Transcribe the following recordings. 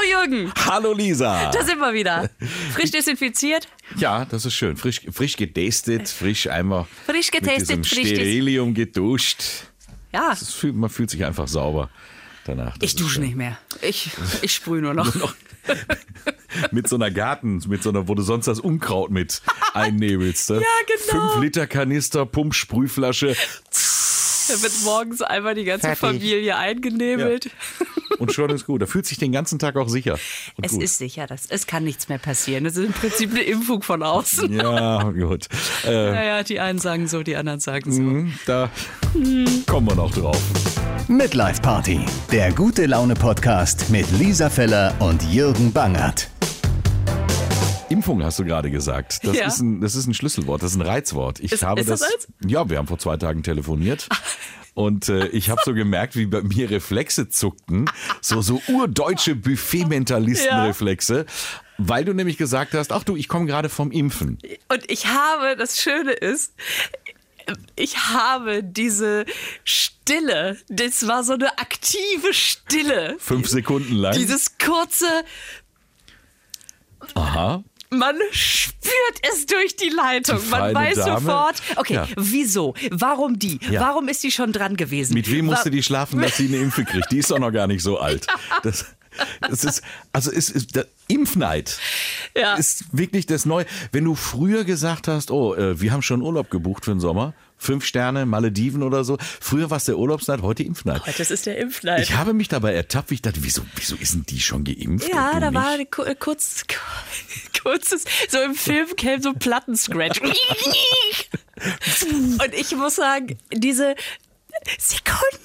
Hallo Jürgen. Hallo Lisa. Da sind wir wieder. Frisch desinfiziert. Ja, das ist schön. Frisch, frisch getestet, frisch einmal Frisch mit getestet, diesem frisch Sterilium geduscht. Ja, fühlt, man fühlt sich einfach sauber danach. Das ich dusche nicht mehr. Ich, ich sprühe nur noch. Mit so einer Garten, mit so einer, wo du sonst das Unkraut mit einnebelst. Ne? Ja, genau. Fünf Liter Kanister, Pump, Sprühflasche Da wird morgens einmal die ganze Fertig. Familie eingenebelt. und schon ist gut. Da fühlt sich den ganzen Tag auch sicher. Und Es gut. ist sicher, dass, es kann nichts mehr passieren. Es ist im Prinzip eine Impfung von außen. Ja, gut. Äh, Naja, die einen sagen so, die anderen sagen so. da kommen wir noch drauf. Midlife Party, der gute Laune Podcast mit Lisa Feller und Jürgen Bangert. Impfung hast du gerade gesagt. Das, Ja. ist ein, das ist ein Schlüsselwort, das ist ein Reizwort. Ich Ist- habe ist das eins? Ja, wir haben vor zwei Tagen telefoniert. Und äh, ich habe so gemerkt, wie bei mir Reflexe zuckten. So, so urdeutsche Buffet-Mentalisten-Reflexe. Weil du nämlich gesagt hast, ach du, ich komme gerade vom Impfen. Und ich habe, das Schöne ist, ich habe diese Stille, das war so eine aktive Stille. Fünf Sekunden lang. Dieses kurze, Aha. Man spürt es durch die Leitung. Die Man weiß Dame. sofort, okay, Ja. wieso? Warum die? Ja. Warum ist die schon dran gewesen? Mit wem musste Wa- die schlafen, dass sie eine Impfe kriegt? Die ist doch noch gar nicht so alt. Das, das ist, also es ist der Impfneid. Ja. Ist wirklich das Neue. Wenn du früher gesagt hast, oh, äh, wir haben schon Urlaub gebucht für den Sommer, fünf Sterne, Malediven oder so. Früher war es der Urlaubsneid, heute Impfneid. Das ist der Impfneid. Ich habe mich dabei ertappt, wie ich dachte, wieso, wieso ist denn die schon geimpft? Ja, da war äh, kurz, kurzes, so im Film käme so ein Plattenscratch. Und ich muss sagen, diese Sekunden,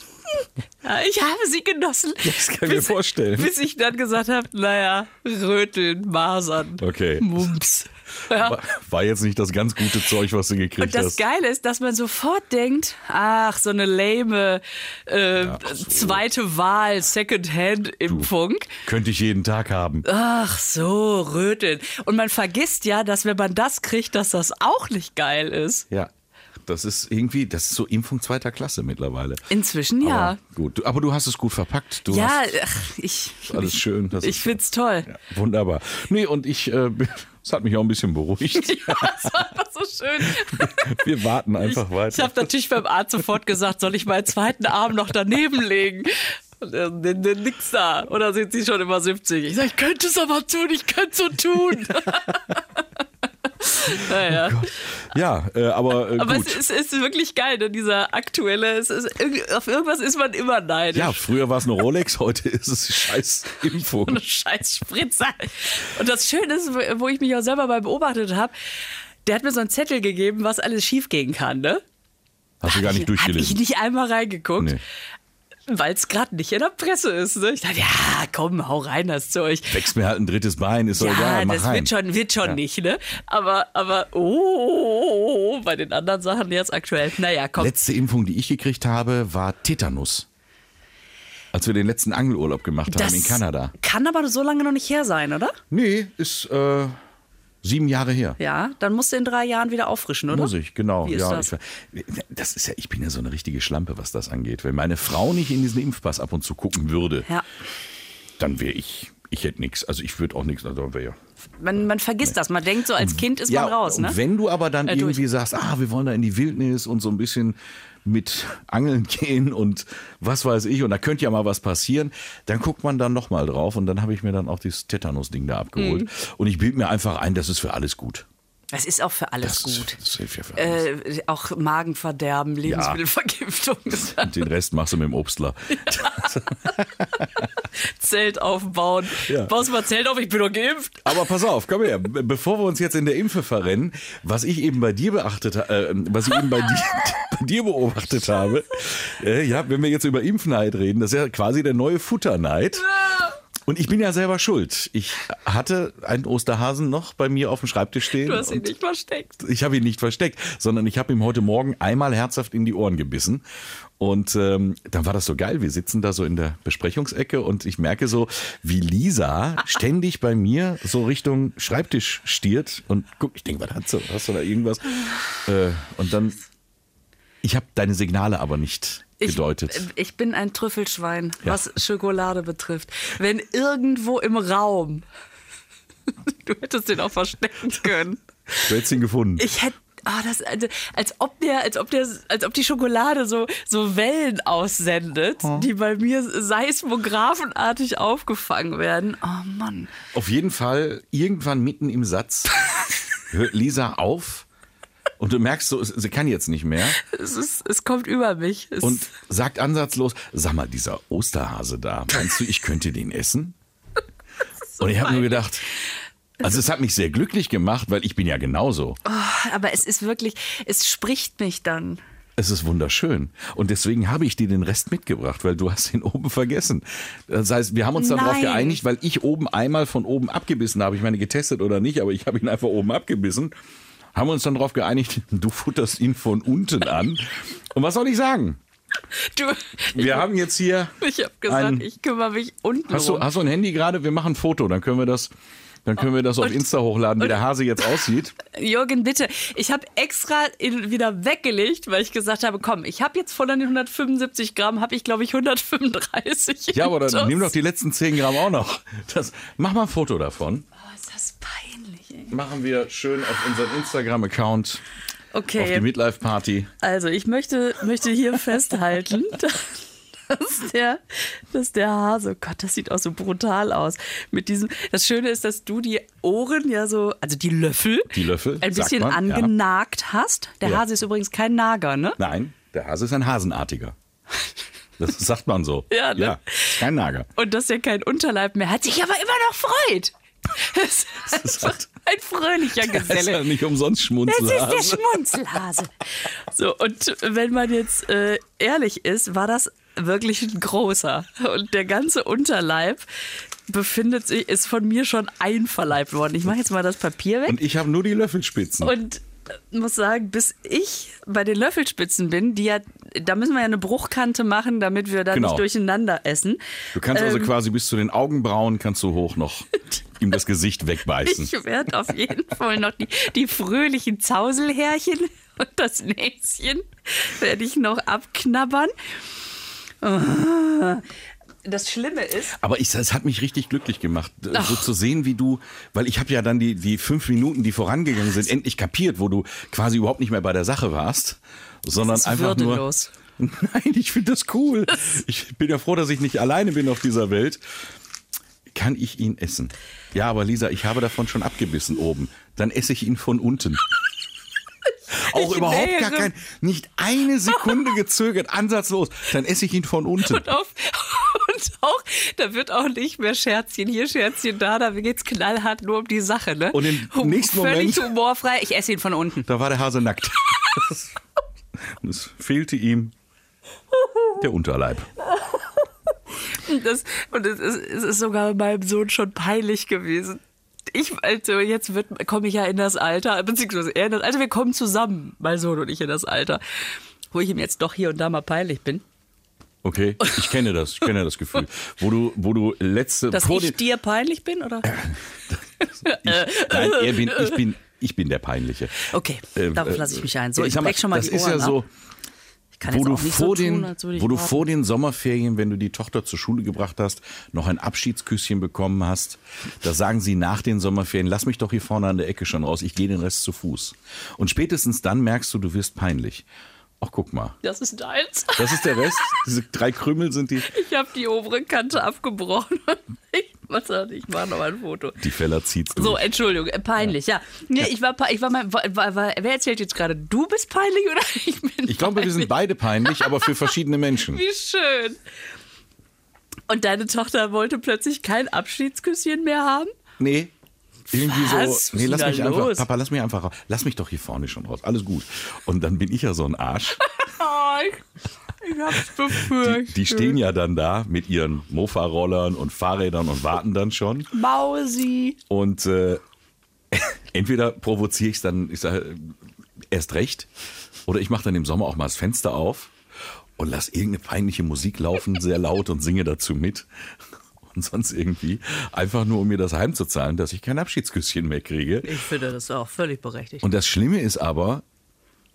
ja, ich habe sie genossen. Das kann ich mir vorstellen. Bis ich dann gesagt habe, naja, Röteln, Masern, Okay. Mumps. Ja. War, jetzt nicht das ganz gute Zeug, was du gekriegt Und das hast. Geile ist, dass man sofort denkt, ach, so eine lame äh, ach so. zweite Wahl, Second-Hand-Impfung. Könnte ich jeden Tag haben. Ach so, Röteln. Und man vergisst ja, dass wenn man das kriegt, dass das auch nicht geil ist. Ja. Das ist irgendwie, das ist so Impfung zweiter Klasse mittlerweile. Inzwischen ja. Aber gut, du, aber du hast es gut verpackt. Du ja, hast ich, alles ich, schön. Das ich find's toll. ja, wunderbar. Nee, und ich, äh, es hat mich auch ein bisschen beruhigt. Ja, das war einfach so schön. Wir warten Ich, einfach ich weiter. habe natürlich beim Arzt sofort gesagt, soll ich meinen zweiten Arm noch daneben legen? Nee, nix da. Oder sind Sie schon über 70? Ich sage, ich könnte es aber tun, ich könnte so tun. naja. ja, äh, aber, äh, Aber es ist, ist wirklich geil, ne? dieser aktuelle. Es ist, auf irgendwas ist man immer neidisch. ja, früher war es eine Rolex, heute ist es scheiß Impfung. eine scheiß Spritzer. Und das Schöne ist, wo- ich mich auch selber mal beobachtet habe, der hat mir so einen Zettel gegeben, was alles schiefgehen kann, ne? Hast du gar nicht Habe ich durchgelesen. nicht einmal reingeguckt. Nee. Weil es gerade nicht in der Presse ist. Ne? Ich dachte, ja, komm, hau rein das Zeug. Wächst mir halt ein drittes Bein, ist doch Ja, egal, mach das rein. wird schon, wird schon nicht, ne? Aber, aber, oh, bei den anderen Sachen jetzt aktuell. Naja, komm. Letzte Impfung, die ich gekriegt habe, war Tetanus. Als wir den letzten Angelurlaub gemacht haben in Kanada. kann aber so lange noch nicht her sein, oder? Nee, ist äh, sieben Jahre her. Ja, dann musst du in drei Jahren wieder auffrischen, oder? Muss ich, genau. Ja, das? Ich, das ist ja, ich bin ja so eine richtige Schlampe, was das angeht. Wenn meine Frau nicht in diesen Impfpass ab und zu gucken würde, Ja. dann wäre ich, ich hätte nichts. Also ich würde auch nichts, also wäre Man, man vergisst das. Man denkt so, als Kind ist ja, man raus, ne? Wenn du aber dann Äh, durch. irgendwie sagst, ah, wir wollen da in die Wildnis und so ein bisschen mit Angeln gehen und was weiß ich, und da könnte ja mal was passieren, dann guckt man dann nochmal drauf und dann habe ich mir dann auch dieses Tetanus-Ding da abgeholt. Mhm. Und ich bild mir einfach ein, das ist für alles gut. Das ist auch für alles Das, gut. das hilft ja für alles. Äh, auch Magenverderben, Lebensmittelvergiftung, und den Rest machst du mit dem Obstler. Zelt aufbauen. Ja. Baust mal Zelt auf, ich bin doch geimpft. Aber pass auf, komm her. Be- Bevor wir uns jetzt in der Impfe verrennen, was ich eben bei dir beachtet, äh, was ich eben bei dir, bei dir beobachtet habe, äh, ja, wenn wir jetzt über Impfneid reden, das ist ja quasi der neue Futterneid. Und ich bin ja selber schuld. Ich hatte einen Osterhasen noch bei mir auf dem Schreibtisch stehen. Du hast ihn nicht versteckt. ich habe ihn nicht versteckt, sondern ich habe ihm heute Morgen einmal herzhaft in die Ohren gebissen. Und ähm, dann war das so geil. Wir sitzen da so in der Besprechungsecke und ich merke so, wie Lisa ständig bei mir so Richtung Schreibtisch stiert und guck, ich denke, was hast du? Hast du da irgendwas? Äh, und dann, ich habe deine Signale aber nicht gedeutet. Ich, ich bin ein Trüffelschwein, was Schokolade betrifft. Wenn irgendwo im Raum, du hättest den auch verstecken können. Du hättest ihn gefunden. Ich hätte Ah, das, also, als ob der, als ob der, als ob die Schokolade so, so Wellen aussendet, die bei mir seismographenartig aufgefangen werden. Oh Mann. Auf jeden Fall, irgendwann mitten im Satz hört Lisa auf und du merkst so, sie kann jetzt nicht mehr Es ist, es kommt über mich. Es, und sagt ansatzlos, sag mal, dieser Osterhase da, meinst du, ich könnte den essen? und ich habe nur gedacht, also es hat mich sehr glücklich gemacht, weil ich bin ja genauso. aber es ist wirklich, es spricht mich dann. Es ist wunderschön. Und deswegen habe ich dir den Rest mitgebracht, weil du hast ihn oben vergessen. Das heißt, wir haben uns darauf Nein. geeinigt, weil ich oben einmal von oben abgebissen habe. Ich meine, getestet oder nicht, aber ich habe ihn einfach oben abgebissen. Haben wir uns dann darauf geeinigt, du futterst ihn von unten an. Und was soll ich sagen? Du, Wir haben jetzt hier. ich habe gesagt, ein- ich kümmere mich unten Hast du, hast du ein Handy gerade? Wir machen ein Foto, dann können wir das, dann können wir das auf Und- Insta hochladen, wie der Hase jetzt aussieht. Jürgen, bitte. Ich habe extra ihn wieder weggelegt, weil ich gesagt habe, komm, ich habe jetzt von den 175 Gramm, habe ich glaube ich 135. Ja, aber dann nimm doch die letzten 10 Gramm auch noch. Das, mach mal ein Foto davon. Oh, ist das peinlich, Machen wir schön auf unseren Instagram-Account, auf die Okay, Midlife-Party. also ich möchte, möchte hier festhalten, dass der, dass der Hase, oh Gott, das sieht auch so brutal aus. Mit diesem, das Schöne ist, dass du die Ohren ja so, also die Löffel, Die Löffel, ein bisschen man, ja. angenagt hast. Der Ja. Hase ist übrigens kein Nager, ne? Nein, der Hase ist ein Hasenartiger. Das sagt man so. Ja, ne? ja kein Nager. Und dass er kein Unterleib mehr hat, sich aber immer noch freut. Es ist halt- ein fröhlicher Das ist ja Geselle. nicht umsonst Das ist Schmunzelhase. der Schmunzelhase. So, und wenn man jetzt äh, ehrlich ist, war das wirklich ein großer. Und der ganze Unterleib befindet sich, ist von mir schon einverleibt worden. Ich mache jetzt mal das Papier weg. Und ich habe nur die Löffelspitzen. Und muss sagen, bis ich bei den Löffelspitzen bin, die ja, da müssen wir ja eine Bruchkante machen, damit wir da Genau. nicht durcheinander essen. du kannst also Ähm, quasi bis zu den Augenbrauen kannst du hoch noch ihm das Gesicht wegbeißen. Ich werde auf jeden Fall noch die, die fröhlichen Zauselhärchen und das Näschen werde ich noch abknabbern. Ah. Das Schlimme ist, Aber ich, es hat mich richtig glücklich gemacht, äh, so zu sehen, wie du, weil ich habe ja dann die, die fünf Minuten, die vorangegangen sind, endlich kapiert, wo du quasi überhaupt nicht mehr bei der Sache warst, sondern einfach würdelos. nur. Nein, ich finde das cool. Ich bin ja froh, dass ich nicht alleine bin auf dieser Welt. Kann ich ihn essen? Ja, aber Lisa, ich habe davon schon abgebissen oben. Dann esse ich ihn von unten. Auch Ich überhaupt gar wäre- kein, nicht eine Sekunde gezögert, ansatzlos. Dann esse ich ihn von unten. und, auf, und auch, da wird auch nicht mehr Scherzchen hier, Scherzchen da, da geht's knallhart nur um die Sache, ne? Und im Hum- nächsten Völlig Moment- humorfrei, ich esse ihn von unten. Da war der Hase nackt. Und es fehlte ihm der Unterleib. Das, und es ist, es ist sogar meinem Sohn schon peinlich gewesen. Ich, also jetzt wird, komme ich ja in das Alter, beziehungsweise er in das Alter, wir kommen zusammen, mein Sohn und ich in das Alter, wo ich ihm jetzt doch hier und da mal peinlich bin. Okay, ich kenne das, ich kenne das Gefühl. Wo du, wo du letzte Dass ich dir peinlich bin, oder? ich, nein, er bin, ich bin, ich bin der Peinliche. Okay, Äh, darauf äh, lasse ich mich ein. So, ich sag mal, breche schon mal das die ist ja Ohren so, ab. Ich kann wo du vor so den, tun, wo du warten. vor den Sommerferien, wenn du die Tochter zur Schule gebracht hast, noch ein Abschiedsküsschen bekommen hast, da sagen sie nach den Sommerferien, lass mich doch hier vorne an der Ecke schon raus, ich gehe den Rest zu Fuß. Und spätestens dann merkst du, du wirst peinlich. Ach, guck mal. Das ist deins. Das ist der Rest. Diese drei Krümel sind die. Ich habe die obere Kante abgebrochen. Ich, was hat- ich mache noch ein Foto. Die Feller zieht's durch. So, Entschuldigung, äh, peinlich, ja. Nee, ich war, ich war mal, war, war, wer erzählt jetzt gerade? Du bist peinlich oder ich bin ich glaube, wir sind beide peinlich, aber für verschiedene Menschen. Wie schön. Und deine Tochter wollte plötzlich kein Abschiedsküsschen mehr haben? Nee. Irgendwie Was? so, nee, lass mich da einfach, los? Papa, lass mich einfach raus. Lass mich doch hier vorne schon raus. Alles gut. Und dann bin ich ja so ein Arsch. Oh, ich, hab's befürchtet. Die stehen ja dann da mit ihren Mofa-Rollern und Fahrrädern und warten dann schon. Mausi. Und äh, entweder provoziere ich es dann, ich sage, erst recht, oder ich mache dann im Sommer auch mal das Fenster auf und lass irgendeine peinliche Musik laufen, sehr laut und singe dazu mit. Und sonst irgendwie, einfach nur um mir das heimzuzahlen, dass ich kein Abschiedsküsschen mehr kriege. Ich finde das auch völlig berechtigt. Und das Schlimme ist aber,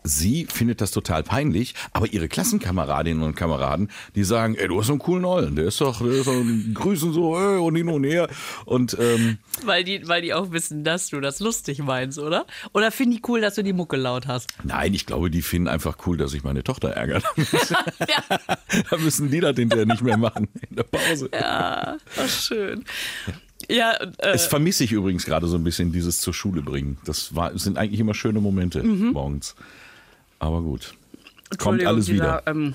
sie findet das total peinlich, aber ihre Klassenkameradinnen und Kameraden, die sagen, ey, du hast so einen coolen Ollen, der ist doch, der ist doch grüßen so, ey, und hin und her. Und ähm, Weil die, weil die auch wissen, dass du das lustig meinst, oder? Oder finden die cool, dass du die Mucke laut hast? nein, ich glaube, die finden einfach cool, dass ich meine Tochter ärgere. da müssen die das hinterher nicht mehr machen in der Pause. Ja, ach, schön. Ja, und, äh, Es vermisse ich übrigens gerade so ein bisschen, dieses zur Schule bringen. Das war, sind eigentlich immer schöne Momente morgens. Aber gut. Kommt alles wieder. Ähm,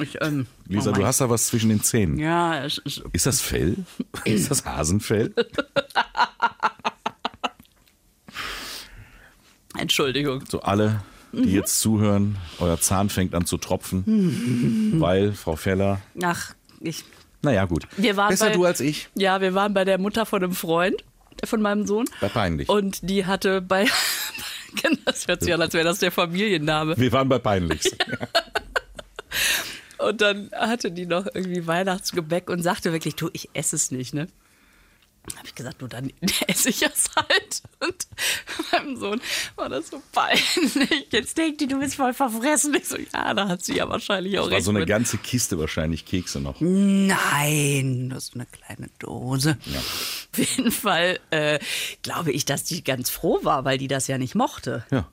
ich, ähm, Lisa, oh du hast da was zwischen den Zähnen. Ja, es ist, Ist das Fell? Ist das Hasenfell? Entschuldigung. So alle, die jetzt zuhören, euer Zahn fängt an zu tropfen, weil Frau Feller, Ach, ich. naja gut, Wir waren besser bei- du als ich, Ja, wir waren bei der Mutter von einem Freund von meinem Sohn. bei peinlich. Und die hatte bei. das hört sich an, als wäre das der Familienname. Wir waren bei peinlichs. Und dann hatte die noch irgendwie Weihnachtsgebäck und sagte wirklich, du, ich esse es nicht, ne? Habe ich gesagt, du, dann esse ich es halt. Und meinem Sohn war das so peinlich. Jetzt denkt die, du bist voll verfressen. Ich so, ja, da hat sie ja wahrscheinlich auch Das war recht. so eine mit. ganze Kiste wahrscheinlich Kekse noch. Nein, das ist eine kleine Dose. Auf jeden Fall äh, glaube ich, dass die ganz froh war, weil die das ja nicht mochte. Ja.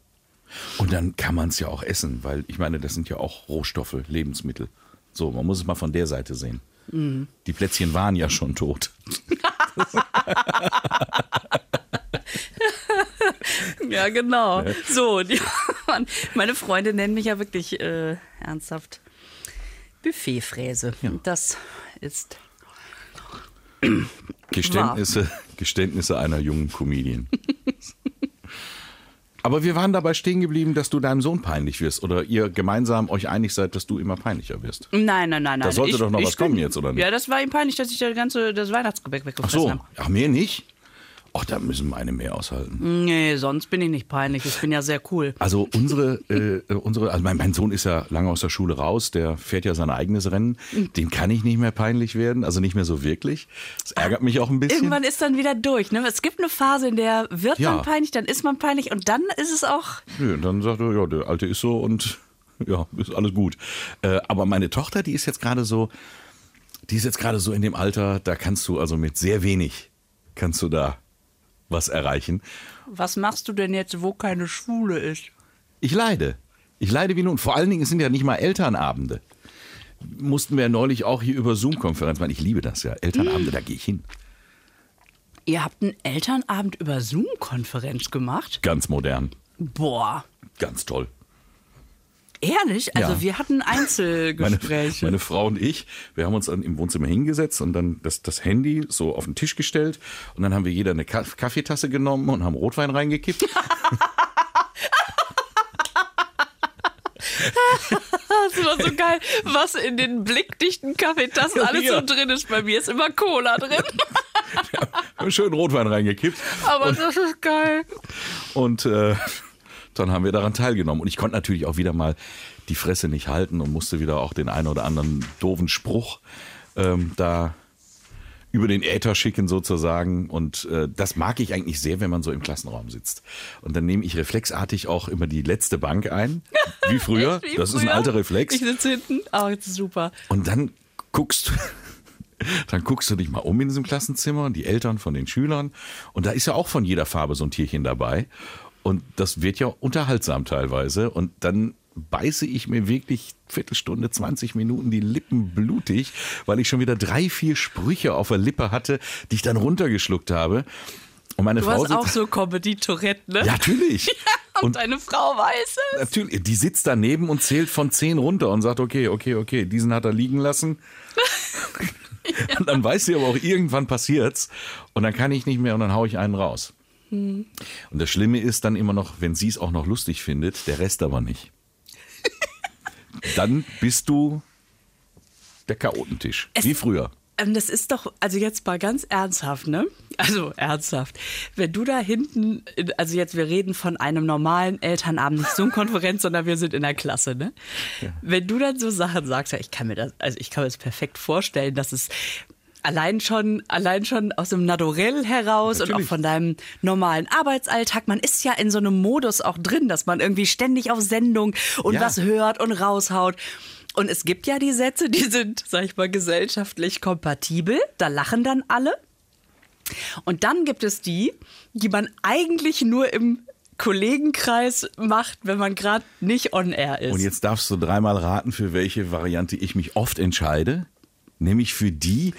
Und dann kann man es ja auch essen, weil ich meine, das sind ja auch Rohstoffe, Lebensmittel. So, man muss es mal von der Seite sehen. Mhm. Die Plätzchen waren ja schon tot. Ja, genau. So, die, meine Freunde nennen mich ja wirklich äh, ernsthaft Buffetfräse. Und Das ist Geständnisse, Geständnisse einer jungen Comedian. Aber wir waren dabei stehen geblieben, dass du deinem Sohn peinlich wirst oder ihr gemeinsam euch einig seid, dass du immer peinlicher wirst. Nein, nein, nein, nein. sollte doch noch was kommen jetzt, oder nicht? Ja, das war ihm peinlich, dass ich das ganze das Weihnachtsgebäck Ach weggefressen so, habe. ach mehr nicht? Ach, da müssen meine mehr aushalten. Nee, sonst bin ich nicht peinlich. Ich bin ja sehr cool. Also unsere, äh, unsere, also mein, mein Sohn ist ja lange aus der Schule raus, der fährt ja sein eigenes Rennen. Dem kann ich nicht mehr peinlich werden, also nicht mehr so wirklich. Das ärgert mich auch ein bisschen. Irgendwann ist dann wieder durch. Ne? Es gibt eine Phase, in der wird Ja. man peinlich, dann ist man peinlich und dann ist es auch. Nö, dann sagt er, ja, der Alte ist so und ja, ist alles gut. Äh, aber meine Tochter, die ist jetzt gerade so, die ist jetzt gerade so in dem Alter, da kannst du also mit sehr wenig, kannst du da was erreichen. Was machst du denn jetzt, wo keine Schwule ist? Ich leide. Ich leide wie nun. Vor allen Dingen, es sind ja nicht mal Elternabende. Mussten wir ja neulich auch hier über Zoom-Konferenz machen. Ich liebe das ja. Elternabende, da gehe ich hin. Ihr habt einen Elternabend über Zoom-Konferenz gemacht? Ganz modern. Boah. Ganz toll. Ehrlich? Also Ja. wir hatten Meine, Einzelgespräche. meine Frau und ich, wir haben uns dann im Wohnzimmer hingesetzt und dann das, das Handy so auf den Tisch gestellt und dann haben wir jeder eine Ka Kaffeetasse genommen und haben Rotwein reingekippt. Das war so geil, was in den blickdichten Kaffeetassen Ja, alles ja. so drin ist. Bei mir ist immer Cola drin. haben schön Rotwein reingekippt Aber das ist geil. und äh, dann haben wir daran teilgenommen. Und ich konnte natürlich auch wieder mal die Fresse nicht halten und musste wieder auch den einen oder anderen doofen Spruch ähm, da über den Äther schicken sozusagen. Und äh, das mag ich eigentlich sehr, wenn man so im Klassenraum sitzt. Und dann nehme ich reflexartig auch immer die letzte Bank ein, wie früher. Echt, wie das ist ein alter Reflex. Ich sitze hinten. Ah, das ist super. Und dann guckst du, dann guckst du dich mal um in diesem Klassenzimmer, die Eltern von den Schülern. Und da ist ja auch von jeder Farbe so ein Tierchen dabei. Und das wird ja unterhaltsam teilweise. Und dann beiße ich mir wirklich Viertelstunde, 20 Minuten die Lippen blutig, weil ich schon wieder drei, vier Sprüche auf der Lippe hatte, die ich dann runtergeschluckt habe. Und meine Du Frau hast auch so Comedy-Tourette, ne? ja, natürlich. Und, Und deine Frau weiß es. Natürlich, die sitzt daneben und zählt von zehn runter und sagt, okay, okay, okay, diesen hat er liegen lassen. Und dann weiß sie aber auch, irgendwann passiert's und dann kann ich nicht mehr und dann hau ich einen raus. Und das Schlimme ist dann immer noch, wenn sie es auch noch lustig findet, der Rest aber nicht. Dann bist du der Chaotentisch, Es- wie früher. Ähm, Das ist doch, also jetzt mal ganz ernsthaft, ne? Also ernsthaft. Wenn du da hinten, in- also jetzt, wir reden von einem normalen Elternabend, nicht Zoom-Konferenz, sondern wir sind in der Klasse, ne? Wenn du dann so Sachen sagst, ja, ich kann mir das, also ich kann mir das perfekt vorstellen, dass es allein schon, allein schon aus dem Naturell heraus und Natürlich. auch von deinem normalen Arbeitsalltag. Man ist ja in so einem Modus auch drin, dass man irgendwie ständig auf Sendung und Ja. was hört und raushaut. Und es gibt ja die Sätze, die sind, sag ich mal, gesellschaftlich kompatibel. Da lachen dann alle. Und dann gibt es die, die man eigentlich nur im Kollegenkreis macht, wenn man gerade nicht on air ist. Und jetzt darfst du dreimal raten, für welche Variante ich mich oft entscheide. Nämlich für die,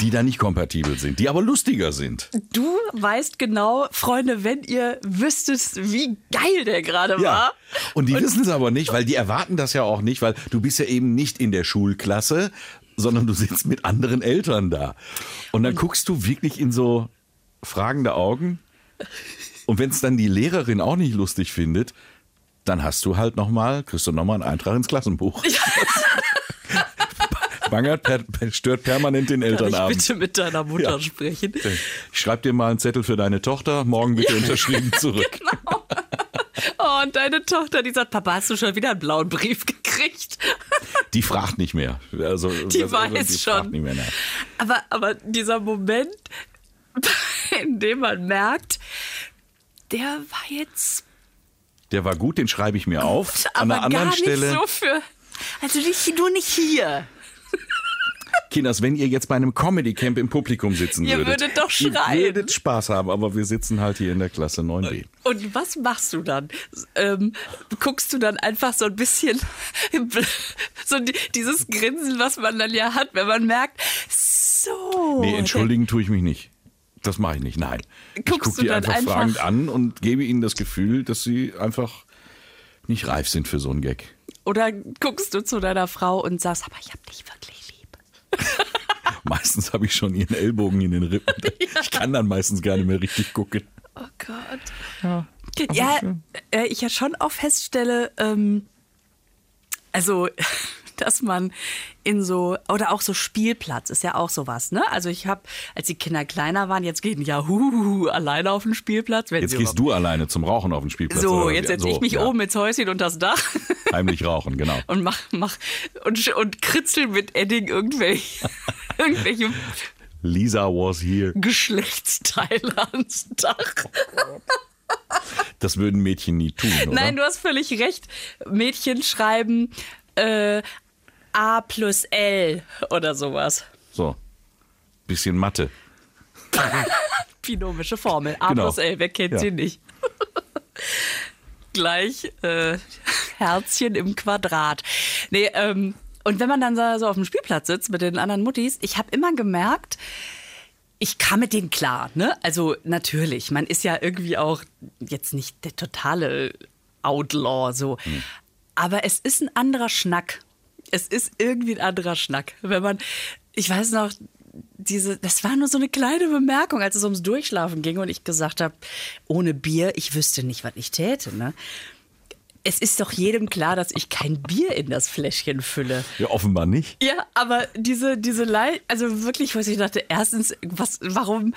die da nicht kompatibel sind, die aber lustiger sind. Du weißt genau, Freunde, wenn ihr wüsstet, wie geil der gerade Ja. war. Und die wissen es aber nicht, weil die erwarten das ja auch nicht, weil du bist ja eben nicht in der Schulklasse, sondern du sitzt mit anderen Eltern da. Und dann guckst du wirklich in so fragende Augen. Und wenn es dann die Lehrerin auch nicht lustig findet, dann hast du halt nochmal, kriegst du nochmal einen Eintrag ins Klassenbuch. Bangert per, per, stört permanent den Elternabend. bitte mit deiner Mutter Ja. sprechen? Ich schreib dir mal einen Zettel für deine Tochter, morgen bitte unterschrieben zurück. Oh, und deine Tochter, die sagt, Papa, hast du schon wieder einen blauen Brief gekriegt? Die fragt nicht mehr. Also, Die das- weiß die schon. Nicht mehr nach. Aber, aber dieser Moment, in dem man merkt, der war jetzt Der war gut, den schreibe ich mir auf. An aber einer anderen Stelle. so für. Also nicht, nur nicht hier. Kinders, wenn ihr jetzt bei einem Comedy Camp im Publikum sitzen Ihr würdet. würdet doch Ihr schreien. würdet Spaß haben, aber wir sitzen halt hier in der Klasse 9b. Und was machst du dann? Ähm, guckst du dann einfach so ein bisschen so die, dieses Grinsen, was man dann ja hat, wenn man merkt, so. Nee, entschuldigen tue ich mich nicht. Das mache ich nicht, nein. ich Guckst gucke du die dann einfach, einfach- fragend an und gebe ihnen das Gefühl, dass sie einfach nicht reif sind für so einen Gag. Oder guckst du zu deiner Frau und sagst, aber ich hab dich wirklich. Meistens habe ich schon ihren Ellbogen in den Rippen. Ich kann dann meistens gar nicht mehr richtig gucken. Oh Gott. Ja, äh, ich ja schon auch feststelle, ähm, also, dass man in so, oder auch so Spielplatz ist ja auch sowas, ne? Also ich habe, als die Kinder kleiner waren, jetzt gehen ja huhuhu, alleine auf den Spielplatz. Wenn Jetzt gehst du alleine zum Rauchen auf den Spielplatz. So, jetzt setze so, ich mich ja. oben ins Häuschen und das Dach Heimlich rauchen, genau. und mach, mach und, und kritzel mit Edding irgendwelche, irgendwelche Lisa was here. Geschlechtsteile ans Dach. Das würden Mädchen nie tun, oder? Nein, du hast völlig recht. Mädchen schreiben äh, A plus L oder sowas. So. Bisschen Mathe. Binomische Formel. A Genau. plus L, wer kennt Ja. sie nicht? Gleich äh, Herzchen im Quadrat. Nee, ähm, und wenn man dann so auf dem Spielplatz sitzt mit den anderen Muttis, ich habe immer gemerkt, ich kam mit denen klar, ne? Also natürlich, man ist ja irgendwie auch jetzt nicht der totale Outlaw so, aber es ist ein anderer Schnack. Es ist irgendwie ein anderer Schnack, wenn man ich weiß noch diese das war nur so eine kleine Bemerkung, als es ums Durchschlafen ging und ich gesagt habe, ohne Bier, ich wüsste nicht, was ich täte, ne? Es ist doch jedem klar, dass ich kein Bier in das Fläschchen fülle. Ja, offenbar nicht. Ja, aber diese, diese Lei also wirklich, was ich dachte, erstens, was, warum,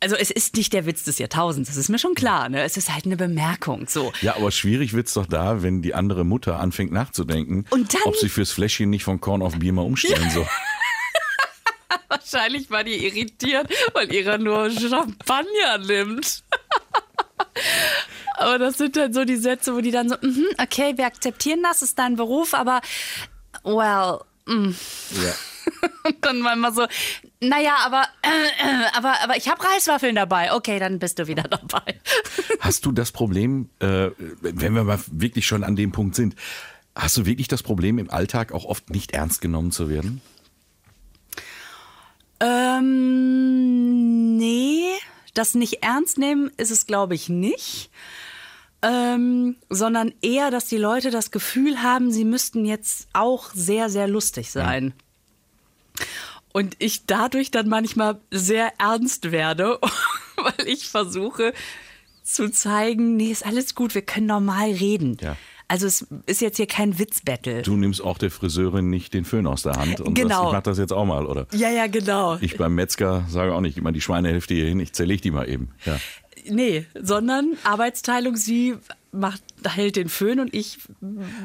also es ist nicht der Witz des Jahrtausends, das ist mir schon klar, ne? Es ist halt eine Bemerkung, so. Ja, aber schwierig wird's doch da, wenn die andere Mutter anfängt nachzudenken, Und dann- ob sie fürs Fläschchen nicht von Korn auf Bier mal umstellen soll. Wahrscheinlich war die irritiert, weil ihrer nur Champagner nimmt. aber das sind dann so die Sätze, wo die dann so, mhm, okay, wir akzeptieren das, ist dein Beruf, aber, well, Ja. Und dann war immer so, naja, aber, äh, äh, aber, aber ich habe Reiswaffeln dabei. Okay, dann bist du wieder dabei. Hast du das Problem, äh, wenn wir mal wirklich schon an dem Punkt sind, hast du wirklich das Problem im Alltag auch oft nicht ernst genommen zu werden? Ähm, nee, das nicht ernst nehmen ist es, glaube ich, nicht. Ähm, sondern eher, dass die Leute das Gefühl haben, sie müssten jetzt auch sehr, sehr lustig sein. Und ich dadurch dann manchmal sehr ernst werde, weil ich versuche zu zeigen, nee, ist alles gut, wir können normal reden. Ja. Also es ist jetzt hier kein Witzbattle. Du nimmst auch der Friseurin nicht den Föhn aus der Hand und Genau. sagst, ich mach das jetzt auch mal, oder? Ja, ja, genau. Ich beim Metzger sage auch nicht immer die Schweinehälfte hier hin, ich zerleg die mal eben. Ja. Nee, sondern Arbeitsteilung, sie macht, hält den Föhn und ich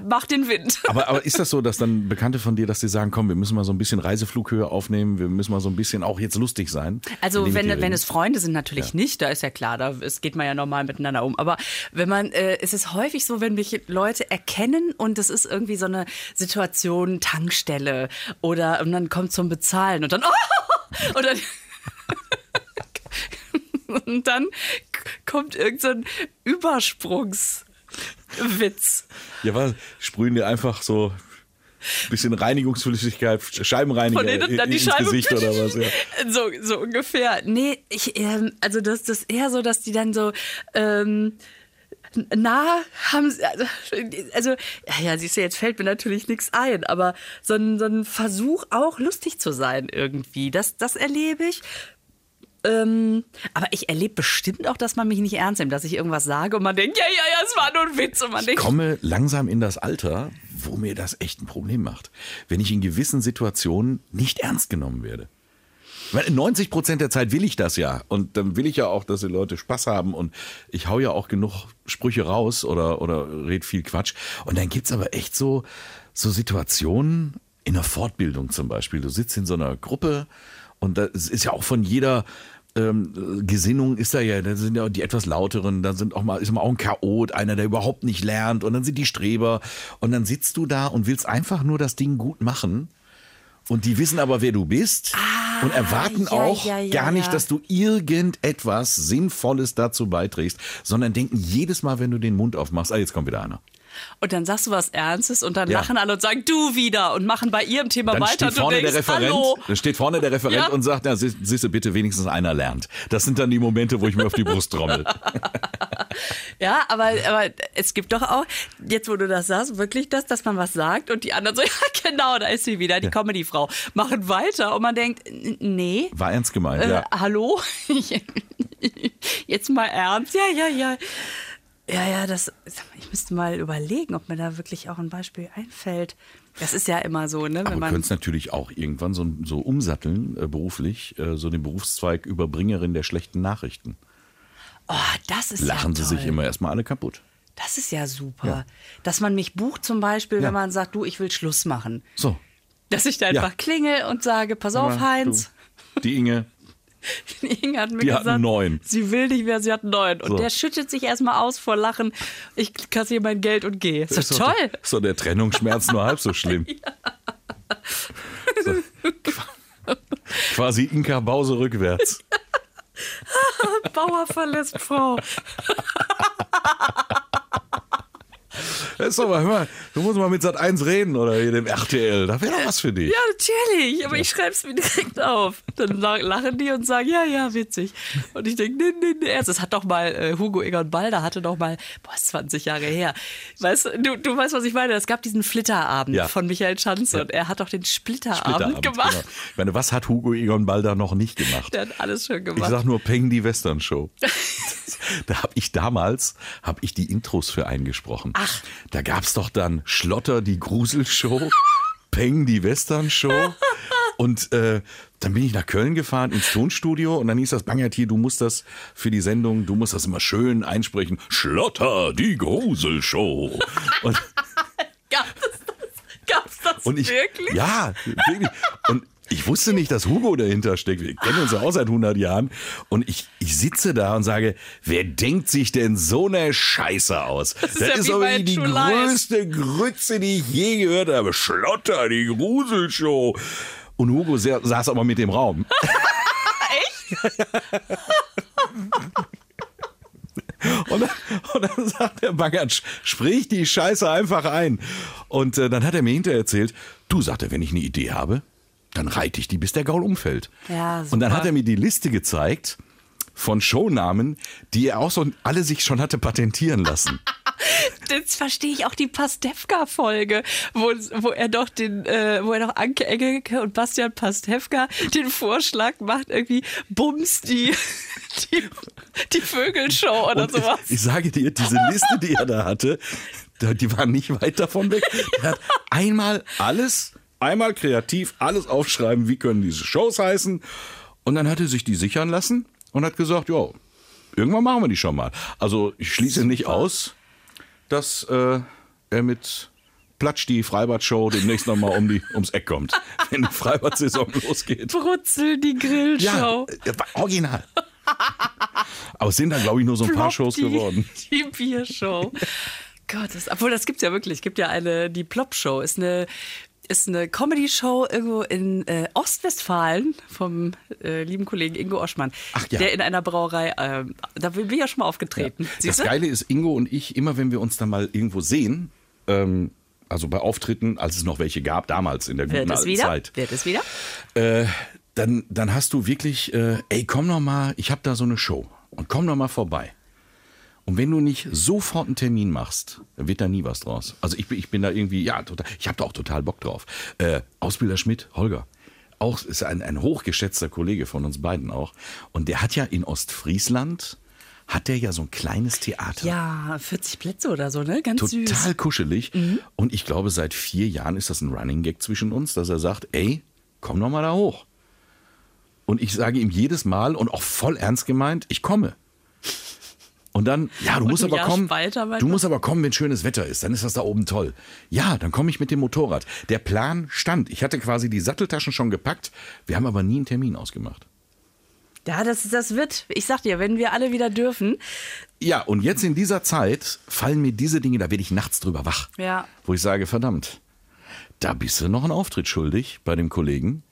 mach den Wind. Aber, aber ist das so, dass dann Bekannte von dir, dass die sagen, komm, wir müssen mal so ein bisschen Reiseflughöhe aufnehmen, wir müssen mal so ein bisschen auch jetzt lustig sein? Also wenn, wenn es Freunde sind, natürlich nicht, da ist ja klar, da es geht man ja normal miteinander um. Aber wenn man, äh, es ist häufig so, wenn mich Leute erkennen und es ist irgendwie so eine Situation, Tankstelle oder und dann kommt zum Bezahlen und dann, oh, und dann, und dann kommt irgend so ein Übersprungswitz. Ja, was? Sprühen dir einfach so ein bisschen Reinigungsflüssigkeit, Scheibenreiniger Von denen dann die ins Scheibe Gesicht oder was? Ja. So, so ungefähr. Nee, ich, ähm, also das, das ist eher so, dass die dann so, ähm, na, haben sie, also, also, ja, ja, siehst du, jetzt fällt mir natürlich nichts ein, aber so ein, so ein Versuch auch lustig zu sein irgendwie, das, das erlebe ich. Ähm, aber ich erlebe bestimmt auch, dass man mich nicht ernst nimmt, dass ich irgendwas sage und man denkt, ja, ja, ja, es war nur ein Witz und man Ich denkt, komme langsam in das Alter, wo mir das echt ein Problem macht. Wenn ich in gewissen Situationen nicht ernst genommen werde. Weil 90 Prozent der Zeit will ich das ja. Und dann will ich ja auch, dass die Leute Spaß haben. Und ich hau ja auch genug Sprüche raus oder, oder red viel Quatsch. Und dann gibt's aber echt so, so Situationen in der Fortbildung zum Beispiel. Du sitzt in so einer Gruppe und das ist ja auch von jeder ähm, Gesinnung ist da ja, da sind ja die etwas lauteren, da sind auch mal, ist mal auch ein Chaot, einer, der überhaupt nicht lernt und dann sind die Streber. Und dann sitzt du da und willst einfach nur das Ding gut machen. Und die wissen aber, wer du bist und erwarten Ah, ja, auch ja, ja, gar nicht, dass du irgendetwas Sinnvolles dazu beiträgst, sondern denken jedes Mal, wenn du den Mund aufmachst, ah, jetzt kommt wieder einer. Und dann sagst du was Ernstes und dann Ja. lachen alle und sagen, du wieder und machen bei ihrem Thema Dann weiter. steht vorne denkst, der Referent, hallo. dann steht vorne der Referent Ja. und sagt, na, du bitte wenigstens einer lernt. Das sind dann die Momente, wo ich mir auf die Brust trommel. Ja, aber, aber es gibt doch auch, jetzt wo du das sagst, wirklich das, dass man was sagt und die anderen so, ja genau, da ist sie wieder, die Comedy-Frau, machen weiter und man denkt, nee, War ernst gemeint, äh, ja. hallo, jetzt mal ernst, ja, ja, ja. Ja, ja, das, ich müsste mal überlegen, ob mir da wirklich auch ein Beispiel einfällt. Das ist ja immer so, ne, Aber wenn du man, könntest natürlich auch irgendwann so, so umsatteln, äh, beruflich, äh, so den Berufszweig Überbringerin der schlechten Nachrichten. oh, das ist Lachen ja sie toll. sich immer erstmal alle kaputt. Das ist ja super. Ja. Dass man mich bucht zum Beispiel, Ja. wenn man sagt, du, ich will Schluss machen. So. Dass ich da Ja. einfach klingel und sage, pass auf, Aber Heinz. Du, die Inge, Inge hat mir Die hat gesagt, neun. sie will nicht mehr, sie hat neun. Und So. der schüttet sich erstmal aus vor Lachen. Ich kassiere mein Geld und gehe. Ist ist toll. Der, ist doch der Trennungsschmerz nur halb so schlimm. So. Quasi Inka Bause rückwärts. Bauer verlässt Frau. Das ist mal, hör mal, du musst mal mit Sat 1 reden oder hier dem RTL. Da wäre doch was für dich. Ja, natürlich. Aber ich schreibe es mir direkt auf. Dann la- lachen die und sagen, ja, ja, witzig. Und ich denke, nee, nee, nee. Das hat doch mal, äh, Hugo Egon Balder hatte doch mal, boah, ist 20 Jahre her. Weißt du, du, weißt, was ich meine? Es gab diesen Flitterabend Ja. von Michael Schanze Ja. und er hat doch den Splitterabend, Splitterabend, gemacht. Genau. Ich meine, was hat Hugo Egon Balder noch nicht gemacht? Der hat alles schon Ich gemacht. sag nur Peng die Western Show. da habe ich damals hab ich die Intros für eingesprochen. Ach. Da gab's doch dann Schlotter die Gruselshow, Peng die Western Show und äh, dann bin ich nach Köln gefahren ins Tonstudio und dann hieß das Bangertier, du musst das für die Sendung, du musst das immer schön einsprechen. Schlotter die Gruselshow. Und Gab es das, gab's das und ich, wirklich? Ja, wirklich. Und ich wusste nicht, dass Hugo dahinter steckt. Wir kennen uns ja auch seit 100 Jahren. Und ich, ich sitze da und sage, wer denkt sich denn so eine Scheiße aus? Das ist ja bei die größte Grütze, die ich je gehört habe. Schlotter, die Gruselshow. Und Hugo sa- saß aber mit dem Raum. Und dann, und dann sagt der Baggert, sprich die Scheiße einfach ein. Und äh, dann hat er mir hinterher erzählt, du, sagt er, wenn ich eine Idee habe, dann reite ich die, bis der Gaul umfällt. Ja, und dann super. hat er mir die Liste gezeigt von Shownamen, die er auch so alle sich schon hatte patentieren lassen. Jetzt verstehe ich auch die Pastewka-Folge, wo, wo er doch den, äh, wo er doch Anke Engelke und Bastian Pastewka den Vorschlag macht, irgendwie Bums die, die, die Vögelshow oder Und sowas. ich, ich sage dir, diese Liste, die er da hatte, die war nicht weit davon weg. Er hat einmal alles, einmal kreativ alles aufschreiben, wie können diese Shows heißen. Und dann hat er sich die sichern lassen und hat gesagt, ja, irgendwann machen wir die schon mal. Also ich schließe nicht aus, dass äh, er mit Platsch die Freibad-Show demnächst nochmal um die, ums Eck kommt, wenn die Freibad-Saison losgeht. Brutzel, die Grillshow. Ja, äh, original. Aber es sind dann, glaube ich, nur so ein paar Plop, Shows die, geworden. Die Biershow. Gott, das, obwohl das gibt's ja wirklich. Es gibt ja eine, die Plop-Show ist eine ist eine Comedy-Show irgendwo in äh, Ostwestfalen vom äh, lieben Kollegen Ingo Oschmann, Ach ja. der in einer Brauerei, äh, da bin ich ja schon mal aufgetreten. Das Siehst du? Geile ist, Ingo und ich, immer wenn wir uns dann mal irgendwo sehen, ähm, also bei Auftritten, als es noch welche gab, damals in der guten Wird es alten wieder? Zeit, Wird es wieder? äh, dann, dann hast du wirklich, äh, ey, komm noch mal, ich habe da so eine Show und komm noch mal vorbei. Und wenn du nicht sofort einen Termin machst, wird da nie was draus. Also ich bin, ich bin da irgendwie, ja, total, ich habe da auch total Bock drauf. Äh, Ausbilder Schmidt, Holger, auch ist ein, ein hochgeschätzter Kollege von uns beiden auch. Und der hat ja in Ostfriesland, hat der ja so ein kleines Theater. Ja, 40 Plätze oder so, ne? Ganz Total süß. Mhm. kuschelig. Und ich glaube, seit vier Jahren ist das ein Running Gag zwischen uns, dass er sagt, ey, komm noch mal da hoch. Und ich sage ihm jedes Mal und auch voll ernst gemeint, ich komme. Und dann, ja, du Und musst aber Jahr kommen. Du musst aber kommen, wenn schönes Wetter ist. Dann ist das da oben toll. Ja, dann komme ich mit dem Motorrad. Der Plan stand. Ich hatte quasi die Satteltaschen schon gepackt. Wir haben aber nie einen Termin ausgemacht. Ja, das, das wird, ich sag dir, wenn wir alle wieder dürfen, Ja, und jetzt in dieser Zeit fallen mir diese Dinge, da werde ich nachts drüber wach. Ja. Wo ich sage, verdammt, da bist du noch einen Auftritt schuldig bei dem Kollegen.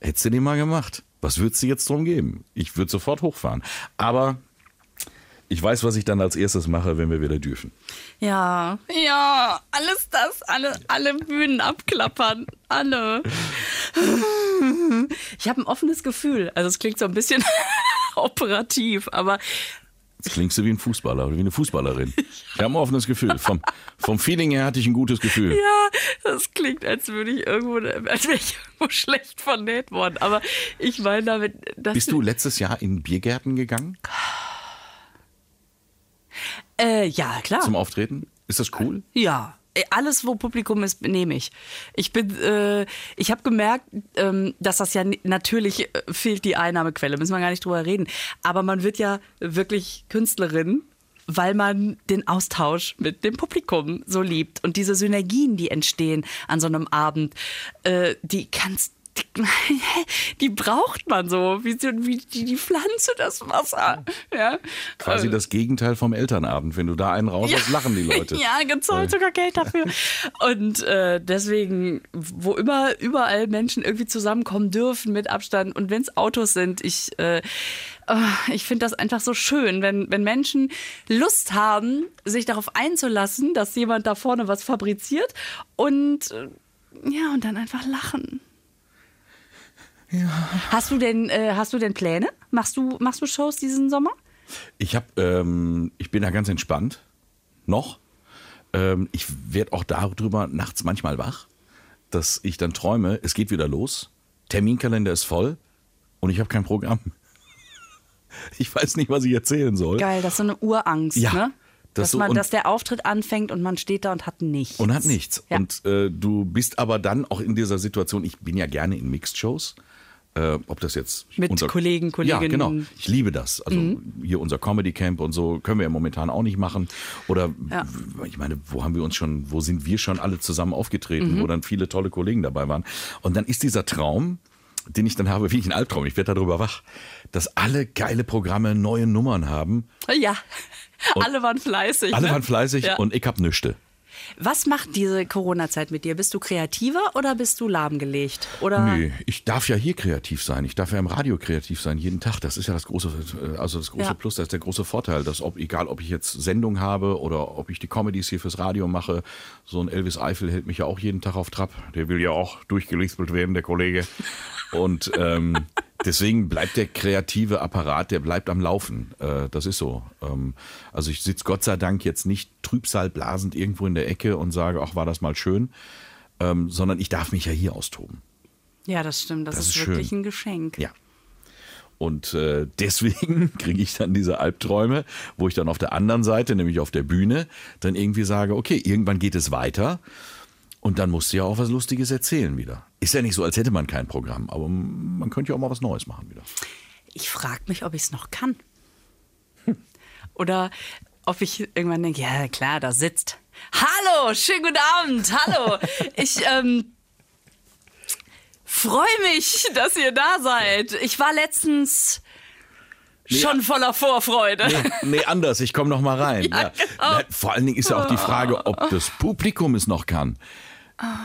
Hättest du den mal gemacht. Was würdest du jetzt drum geben? Ich würde sofort hochfahren. Aber ich weiß, was ich dann als erstes mache, wenn wir wieder dürfen. Ja, ja, alles das, alle, alle Bühnen abklappern, alle. Ich habe ein offenes Gefühl. Also es klingt so ein bisschen operativ, aber Jetzt klingst du wie ein Fußballer oder wie eine Fußballerin. Ich habe ein offenes Gefühl. Vom, vom Feeling her hatte ich ein gutes Gefühl. ja, das klingt, als würde ich irgendwo, als wäre ich irgendwo schlecht vernäht worden. Aber ich meine damit, dass Bist du letztes Jahr in Biergärten gegangen Äh, ja, klar. zum Auftreten? Ist das cool? Ja, äh, alles, wo Publikum ist, nehme ich. Ich bin, äh, ich habe gemerkt, ähm, dass das ja natürlich äh, fehlt die Einnahmequelle, müssen wir gar nicht drüber reden. Aber man wird ja wirklich Künstlerin, weil man den Austausch mit dem Publikum so liebt und diese Synergien, die entstehen an so einem Abend, äh, die kannst die, braucht man so, wie, wie die, die Pflanze das Wasser. Ja. Quasi Äh, das Gegenteil vom Elternabend. Wenn du da einen raus hast, lachen die Leute. Ja, gezahlt sogar Geld dafür. Und äh, deswegen, wo immer überall Menschen irgendwie zusammenkommen dürfen mit Abstand und wenn es Autos sind, ich, äh, äh, ich finde das einfach so schön, wenn, wenn Menschen Lust haben, sich darauf einzulassen, dass jemand da vorne was fabriziert und äh, ja, und dann einfach lachen. Hast du denn, äh, hast du denn Pläne? Machst du, machst du Shows diesen Sommer? Ich hab, ähm, ich bin da ganz entspannt. Noch. Ähm, ich werde auch darüber nachts manchmal wach, dass ich dann träume, es geht wieder los. Terminkalender ist voll und ich habe kein Programm. Ich weiß nicht, was ich erzählen soll. Geil, das ist so eine Urangst, Ja, ne? das Dass, so- man, dass der Auftritt anfängt und man steht da und hat nichts. Und hat nichts. Ja. Und äh, du bist aber dann auch in dieser Situation, ich bin ja gerne in Mixed-Shows. Äh, ob das jetzt Mit Kollegen, Ja, Kolleginnen. genau. Ich liebe das. Also hier unser Comedy Camp und so können wir ja momentan auch nicht machen. Oder Ja. ich meine, wo haben wir uns schon, wo sind wir schon alle zusammen aufgetreten, wo dann viele tolle Kollegen dabei waren. Und dann ist dieser Traum, den ich dann habe, wie ein Albtraum, ich werde darüber wach, dass alle geile Programme neue Nummern haben. Ja, alle waren fleißig. Alle ne? waren fleißig Ja. und ich hab nüchte. Was macht diese Corona-Zeit mit dir? Bist du kreativer oder bist du lahmgelegt? Oder Nee, ich darf ja hier kreativ sein. Ich darf ja im Radio kreativ sein, jeden Tag. Das ist ja das große, äh, also das große Ja. Plus, das ist der große Vorteil, dass ob, egal ob ich jetzt Sendung habe oder ob ich die Comedies hier fürs Radio mache, so ein Elvis Eifel hält mich ja auch jeden Tag auf Trab. Der will ja auch durchgelispelt werden, der Kollege. Und ähm, deswegen bleibt der kreative Apparat, der bleibt am Laufen. Äh, das ist so. Ähm, also ich sitze Gott sei Dank jetzt nicht trübsalblasend irgendwo in der Ecke und sage, ach, war das mal schön. Ähm, sondern ich darf mich ja hier austoben. Ja, das stimmt. Das, Das ist, ist wirklich ein Geschenk. Ja. Und äh, deswegen kriege ich dann diese Albträume, wo ich dann auf der anderen Seite, nämlich auf der Bühne, dann irgendwie sage, okay, irgendwann geht es weiter. Und dann musst du ja auch was Lustiges erzählen wieder. Ist ja nicht so, als hätte man kein Programm, aber man könnte ja auch mal was Neues machen wieder. Ich frage mich, ob ich es noch kann. Oder ob ich irgendwann denke, ja klar, da sitzt. Hallo, schönen guten Abend, hallo. Ich ähm, freue mich, dass ihr da seid. Ich war letztens schon voller Vorfreude. Nee, nee, anders, ich komme noch mal rein. Ja, Ja. genau. Na, Vor allen Dingen ist ja auch die Frage, ob das Publikum es noch kann.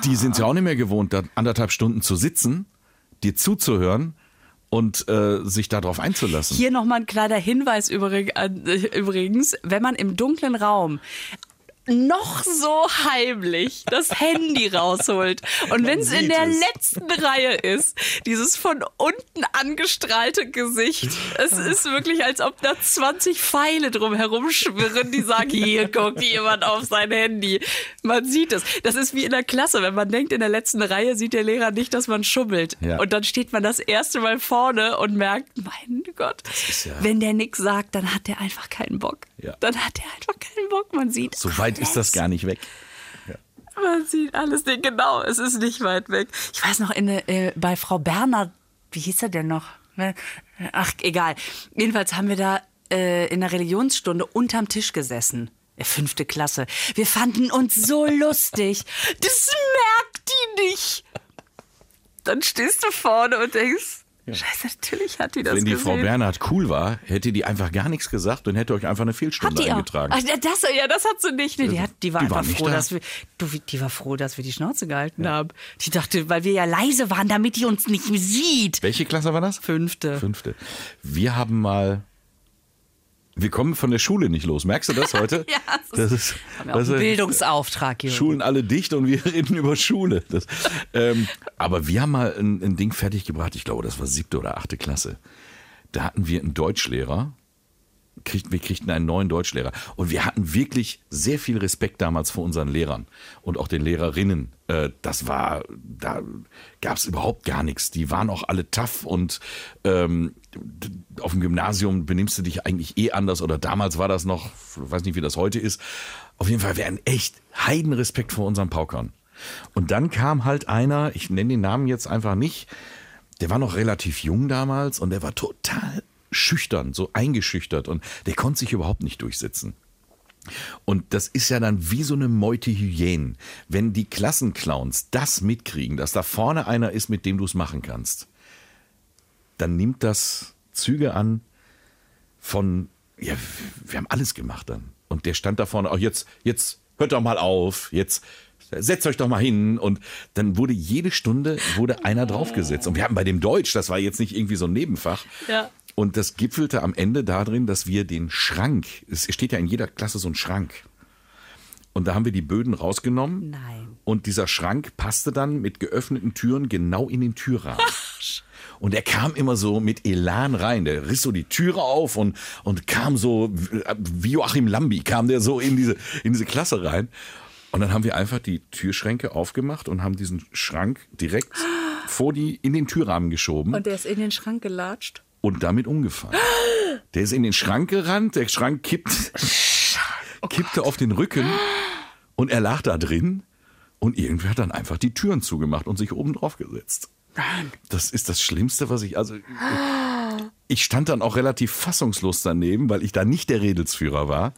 Die sind ja auch nicht mehr gewohnt, da anderthalb Stunden zu sitzen, dir zuzuhören und äh, sich darauf einzulassen. Hier nochmal ein kleiner Hinweis äh, übrigens, wenn man im dunklen Raum noch so heimlich das Handy rausholt und wenn es in der es. letzten Reihe ist, dieses von unten angestrahlte Gesicht, es ist wirklich, als ob da 20 Pfeile drum herum schwirren, die sagen, hier guckt jemand auf sein Handy. Man sieht es. Das ist wie in der Klasse, wenn man denkt, in der letzten Reihe sieht der Lehrer nicht, dass man schummelt. Ja. Und dann steht man das erste Mal vorne und merkt, mein Gott, ja- wenn der nix sagt, dann hat der einfach keinen Bock. Ja. Dann hat der einfach keinen Bock. Man sieht So weit ist das gar nicht weg. man sieht alles nicht genau. Es ist nicht weit weg. Ich weiß noch, in, äh, bei Frau Berner, wie hieß er denn noch? Ach, egal. Jedenfalls haben wir da äh, in der Religionsstunde unterm Tisch gesessen. Fünfte Klasse. Wir fanden uns so lustig. Das merkt die nicht. Dann stehst du vorne und denkst, Scheiße, natürlich hat die das Wenn die gesehen. Frau Bernhard cool war, hätte die einfach gar nichts gesagt und hätte euch einfach eine Hat Fehlstunde die auch. eingetragen. Ach, das, ja, das hat sie nicht. Nee, die, hat, die war Die war einfach nicht froh, da. dass wir, du, die war froh, dass wir die Schnauze gehalten haben. Die dachte, weil wir ja leise waren, damit die uns nicht sieht. Welche Klasse war das? Fünfte. Fünfte. Wir haben mal. Wir kommen von der Schule nicht los. Merkst du das heute? Ja, das das ist, Haben wir auch das ist- Bildungsauftrag hier. Schulen alle dicht und wir reden über Schule. Das, ähm, aber wir haben mal ein, ein Ding fertiggebracht, ich glaube, das war siebte oder achte Klasse. Da hatten wir einen Deutschlehrer, kriegten, wir kriegten einen neuen Deutschlehrer. Und wir hatten wirklich sehr viel Respekt damals vor unseren Lehrern und auch den Lehrerinnen. Äh, das war, da gab es überhaupt gar nichts. Die waren auch alle tough und ähm, auf dem Gymnasium benimmst du dich eigentlich eh anders oder damals war das noch, ich weiß nicht, wie das heute ist. Auf jeden Fall, wir hatten echt Heidenrespekt vor unseren Paukern. Und dann kam halt einer, ich nenne den Namen jetzt einfach nicht, der war noch relativ jung damals und der war total schüchtern, so eingeschüchtert und der konnte sich überhaupt nicht durchsetzen. Und das ist ja dann wie so eine Meute Hyänen. Wenn die Klassenclowns das mitkriegen, dass da vorne einer ist, mit dem du es machen kannst, dann nimmt das Züge an von, ja, wir haben alles gemacht dann. Und der stand da vorne, auch jetzt, jetzt hört doch mal auf, jetzt setzt euch doch mal hin. Und dann wurde jede Stunde wurde einer draufgesetzt. Und wir haben bei dem Deutsch, das war jetzt nicht irgendwie so ein Nebenfach. Ja. Und das gipfelte am Ende darin, dass wir den Schrank, es steht ja in jeder Klasse so ein Schrank. Und da haben wir die Böden rausgenommen. Nein. Und dieser Schrank passte dann mit geöffneten Türen genau in den Türrahmen. Und er kam immer so mit Elan rein. Der riss so die Türe auf und, und kam so, wie Joachim Lambi, kam der so in diese, in diese Klasse rein. Und dann haben wir einfach die Türschränke aufgemacht und haben diesen Schrank direkt vor die, in den Türrahmen geschoben Und der ist in den Schrank gelatscht. Und damit umgefallen. Der ist in den Schrank gerannt, der Schrank kippt, kippte auf den Rücken und er lag da drin und irgendwer hat dann einfach die Türen zugemacht und sich oben drauf gesetzt. Das ist das Schlimmste, was ich, also, ich stand dann auch relativ fassungslos daneben, weil ich da nicht der Redelsführer war.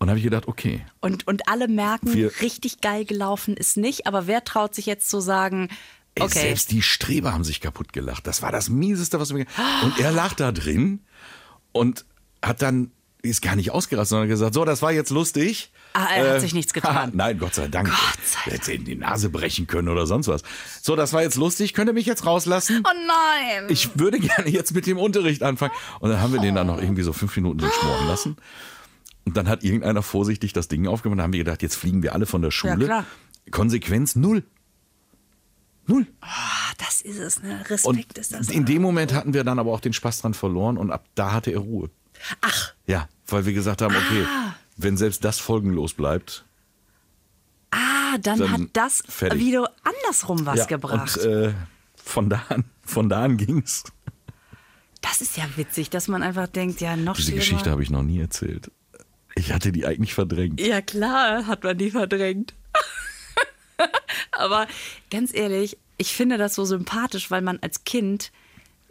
Und habe ich gedacht, okay, Und, und alle merken, Wir- richtig geil gelaufen ist nicht. Aber wer traut sich jetzt zu sagen, Ey, okay, Selbst die Streber haben sich kaputt gelacht. Das war das Mieseste, was mir. Und er lag da drin und hat dann ist gar nicht ausgerastet, sondern gesagt, so, das war jetzt lustig. Äh, Ah, er hat sich nichts getan. Nein, Gott sei Dank. Gott sei Er hätte in die Nase brechen können oder sonst was. So, das war jetzt lustig. Könnt ihr mich jetzt rauslassen? oh nein. Ich würde gerne jetzt mit dem Unterricht anfangen. Und dann haben wir den dann noch irgendwie so fünf Minuten so schmoren lassen. Und dann hat irgendeiner vorsichtig das Ding aufgemacht. Dann haben wir gedacht, jetzt fliegen wir alle von der Schule. klar. Konsequenz null. Null. Ah, das ist es, ne? Respekt Und ist das. in dem Moment hatten wir dann aber auch den Spaß dran verloren und ab da hatte er Ruhe. Ach, Ja, weil wir gesagt haben, okay, wenn selbst das folgenlos bleibt. ah, dann, Dann hat das fertig. wieder andersrum was ja, gebracht. Und äh, von da an, von da an ging's. das ist ja witzig, dass man einfach denkt, ja, noch Diese schlimmer. Geschichte habe ich noch nie erzählt. Ich hatte die eigentlich verdrängt. Ja, klar, hat man die verdrängt. Aber ganz ehrlich, ich finde das so sympathisch, weil man als Kind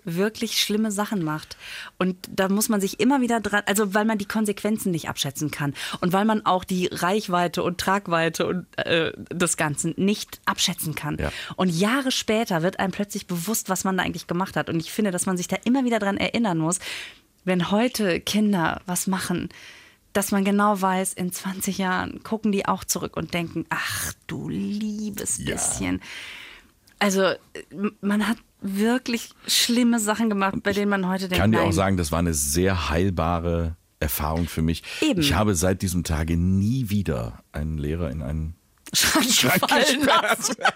wirklich schlimme Sachen macht. Und da muss man sich immer wieder dran, also weil man die Konsequenzen nicht abschätzen kann und weil man auch die Reichweite und Tragweite und äh, des Ganzen nicht abschätzen kann. Ja. Und Jahre später wird einem plötzlich bewusst, was man da eigentlich gemacht hat. Und ich finde, dass man sich da immer wieder dran erinnern muss, wenn heute Kinder was machen, dass man genau weiß, in 20 Jahren gucken die auch zurück und denken, ach du liebes Ja. bisschen. Also äh, man hat wirklich schlimme Sachen gemacht, bei denen man heute denkt, Ich kann dir nein. auch sagen, das war eine sehr heilbare Erfahrung für mich. Eben. Ich habe seit diesem Tage nie wieder einen Lehrer in einen Schrank Schrank gesperrt.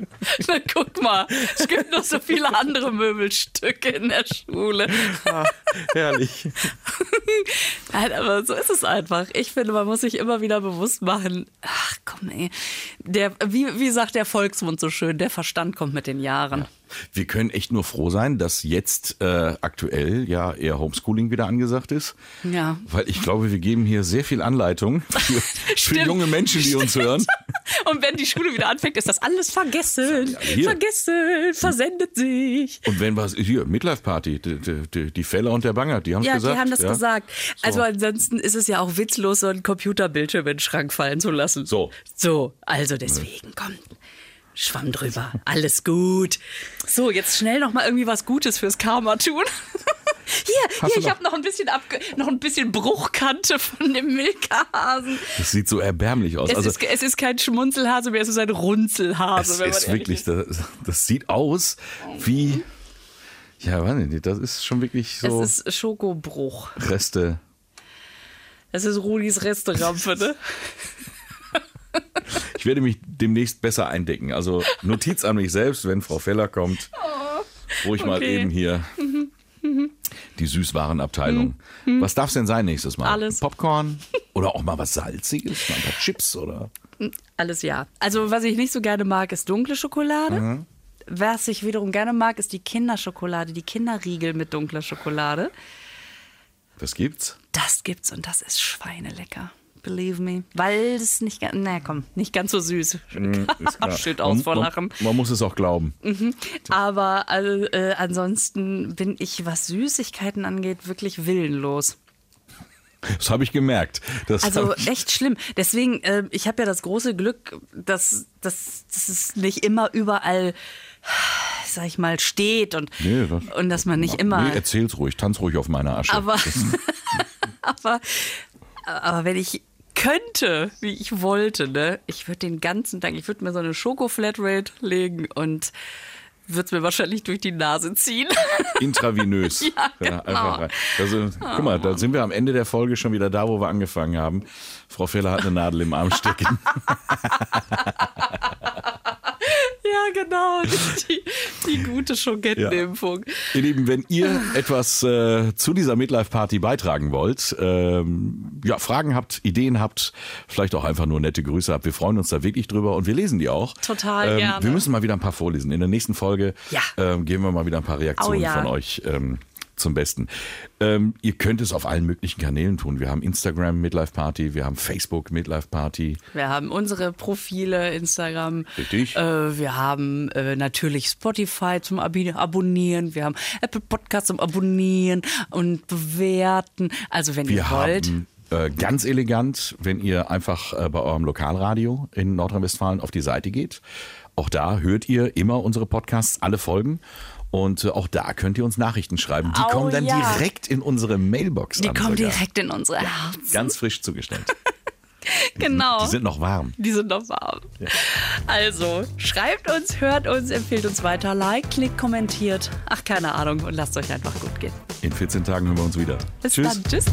Na, guck mal, es gibt noch so viele andere Möbelstücke in der Schule. Ah, herrlich. Nein, aber so ist es einfach. Ich finde, man muss sich immer wieder bewusst machen, ach komm ey, der, wie, wie sagt der Volksmund so schön, der Verstand kommt mit den Jahren. Wir können echt nur froh sein, dass jetzt äh, aktuell ja eher Homeschooling wieder angesagt ist. Ja. Weil ich glaube, wir geben hier sehr viel Anleitung für, für Stimmt. junge Menschen, die uns hören. Und wenn die Schule wieder anfängt, ist das alles vergessen. Hier. Vergessen, versendet sich. Und wenn was, hier, Midlife Party, die, die, die, Feller und der Banger, die haben es Ja, gesagt. die haben das ja? gesagt. Also ansonsten ist es ja auch witzlos, so einen Computerbildschirm in den Schrank fallen zu lassen. So. So, also deswegen, komm. Schwamm drüber. Alles gut. So, jetzt schnell noch mal irgendwie was Gutes fürs Karma tun. Hier, Hast hier, ich habe noch ein bisschen abge noch ein bisschen Bruchkante von dem Milka-Hasen. Das sieht so erbärmlich aus. Es, also, ist, es ist kein Schmunzelhase mehr, es ist ein Runzelhase. es wenn man ist wirklich, das, das sieht aus wie, ja, weiß nicht, das ist schon wirklich so Es ist Schokobruch. Reste. Es ist Rudis Resterampe, ne? Ich werde mich demnächst besser eindecken. Also Notiz an mich selbst, wenn Frau Feller kommt, ich mal okay. eben hier die Süßwarenabteilung. Was darf es denn sein nächstes Mal? Alles. Popcorn oder auch mal was Salziges, mal ein paar Chips oder. Alles ja. Also, was ich nicht so gerne mag, ist dunkle Schokolade. Mhm. Was ich wiederum gerne mag, ist die Kinderschokolade, die Kinderriegel mit dunkler Schokolade. Was gibt's? Das gibt's und das ist schweinelecker. Believe me. Weil es nicht ganz, na komm, nicht ganz so süß. Mhm, Ist klar. Steht aus Man- vor man- Lachen. Man muss es auch glauben. Aber also, äh, ansonsten bin ich, was Süßigkeiten angeht, wirklich willenlos. Das habe ich gemerkt. Das Also echt schlimm. Deswegen, äh, ich habe ja das große Glück, dass, dass, dass es nicht immer überall, sag ich mal, steht und, Nee, das- und dass man nicht immer. nee, erzähl's ruhig, tanz ruhig auf meiner Asche. aber, aber, aber wenn ich könnte, wie ich wollte, ne, ich würde den ganzen Tag, ich würde mir so eine Schoko-Flatrate legen und würde es mir wahrscheinlich durch die Nase ziehen. Intravenös. Ja, genau. einfach rein. Also, guck mal, da sind wir am Ende der Folge schon wieder da, wo wir angefangen haben. Frau Feller hat eine Nadel im Arm stecken. ja, genau. Die, die gute Schogettenimpfung. Ihr Lieben, wenn ihr etwas äh, zu dieser Midlife-Party beitragen wollt, ähm, ja, Fragen habt, Ideen habt, vielleicht auch einfach nur nette Grüße habt, wir freuen uns da wirklich drüber und wir lesen die auch. Total ähm, gerne. Wir müssen mal wieder ein paar vorlesen. In der nächsten Folge Ja. ähm, geben wir mal wieder ein paar Reaktionen Oh ja. von euch. Ähm, zum Besten. Ähm, ihr könnt es auf allen möglichen Kanälen tun. Wir haben Instagram Midlife Party, wir haben Facebook Midlife Party. Wir haben unsere Profile, Instagram. Richtig. Äh, wir haben äh, natürlich Spotify zum Abi Abonnieren. Wir haben Apple Podcasts zum Abonnieren und bewerten. Also wenn Wir ihr wollt. haben äh, ganz elegant, wenn ihr einfach äh, bei eurem Lokalradio in Nordrhein-Westfalen auf die Seite geht. Auch da hört ihr immer unsere Podcasts, alle Folgen. Und äh, auch da könnt ihr uns Nachrichten schreiben. Die Oh, kommen dann ja. direkt in unsere Mailbox Die an. kommen sogar. direkt in unsere Herzen. Ganz frisch zugestellt. genau. Die sind noch warm. Die sind noch warm. Also, schreibt uns, hört uns, empfiehlt uns weiter, liked, klickt, kommentiert. Ach, keine Ahnung. Und lasst euch einfach gut gehen. In 14 Tagen hören wir uns wieder. Bis Tschüss. dann. Tschüss.